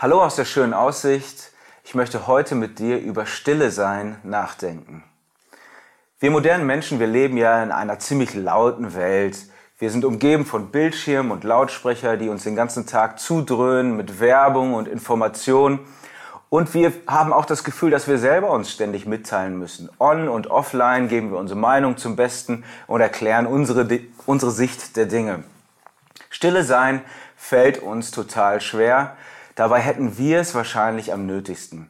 Hallo aus der schönen Aussicht. Ich möchte heute mit dir über Stille sein nachdenken. Wir modernen Menschen, wir leben ja in einer ziemlich lauten Welt. Wir sind umgeben von Bildschirmen und Lautsprecher, die uns den ganzen Tag zudröhnen mit Werbung und Information. Und wir haben auch das Gefühl, dass wir selber uns ständig mitteilen müssen. On und offline geben wir unsere Meinung zum Besten und erklären unsere, unsere Sicht der Dinge. Stille sein fällt uns total schwer. Dabei hätten wir es wahrscheinlich am nötigsten.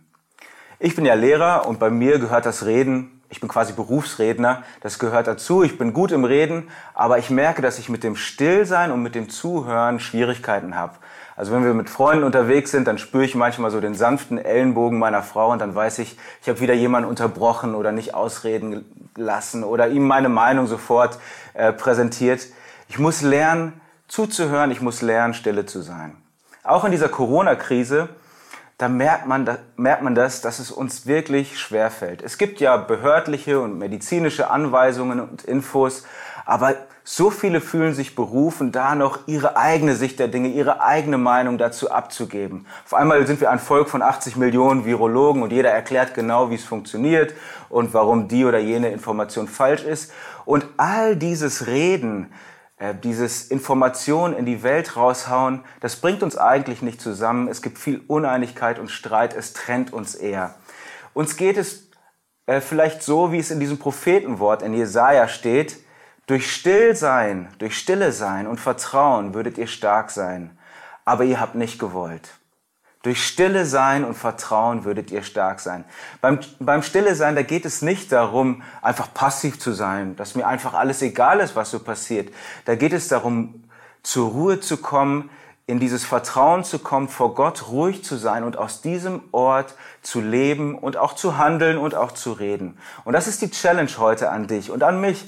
Ich bin ja Lehrer und bei mir gehört das Reden, ich bin quasi Berufsredner, das gehört dazu. Ich bin gut im Reden, aber ich merke, dass ich mit dem Stillsein und mit dem Zuhören Schwierigkeiten habe. Also wenn wir mit Freunden unterwegs sind, dann spüre ich manchmal so den sanften Ellenbogen meiner Frau und dann weiß ich, ich habe wieder jemanden unterbrochen oder nicht ausreden lassen oder ihm meine Meinung sofort äh, präsentiert. Ich muss lernen, zuzuhören, ich muss lernen, stille zu sein. Auch in dieser Corona-Krise, da merkt man, da merkt man das, dass es uns wirklich schwer fällt. Es gibt ja behördliche und medizinische Anweisungen und Infos, aber so viele fühlen sich berufen, da noch ihre eigene Sicht der Dinge, ihre eigene Meinung dazu abzugeben. Auf einmal sind wir ein Volk von 80 Millionen Virologen und jeder erklärt genau, wie es funktioniert und warum die oder jene Information falsch ist. Und all dieses Reden, dieses Information in die Welt raushauen, das bringt uns eigentlich nicht zusammen. Es gibt viel Uneinigkeit und Streit, es trennt uns eher. Uns geht es äh, vielleicht so, wie es in diesem Prophetenwort in Jesaja steht, durch Stillsein, durch Stille sein und Vertrauen würdet ihr stark sein, aber ihr habt nicht gewollt. Durch Stille sein und Vertrauen würdet ihr stark sein. Beim, beim Stille sein, da geht es nicht darum, einfach passiv zu sein, dass mir einfach alles egal ist, was so passiert. Da geht es darum, zur Ruhe zu kommen, in dieses Vertrauen zu kommen, vor Gott ruhig zu sein und aus diesem Ort zu leben und auch zu handeln und auch zu reden. Und das ist die Challenge heute an dich und an mich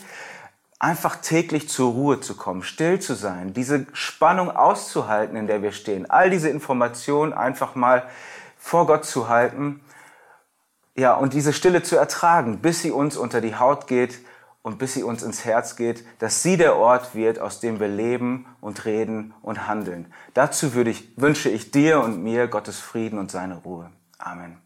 einfach täglich zur Ruhe zu kommen, still zu sein, diese Spannung auszuhalten, in der wir stehen, all diese Informationen einfach mal vor Gott zu halten, ja, und diese Stille zu ertragen, bis sie uns unter die Haut geht und bis sie uns ins Herz geht, dass sie der Ort wird, aus dem wir leben und reden und handeln. Dazu ich, wünsche ich dir und mir Gottes Frieden und seine Ruhe. Amen.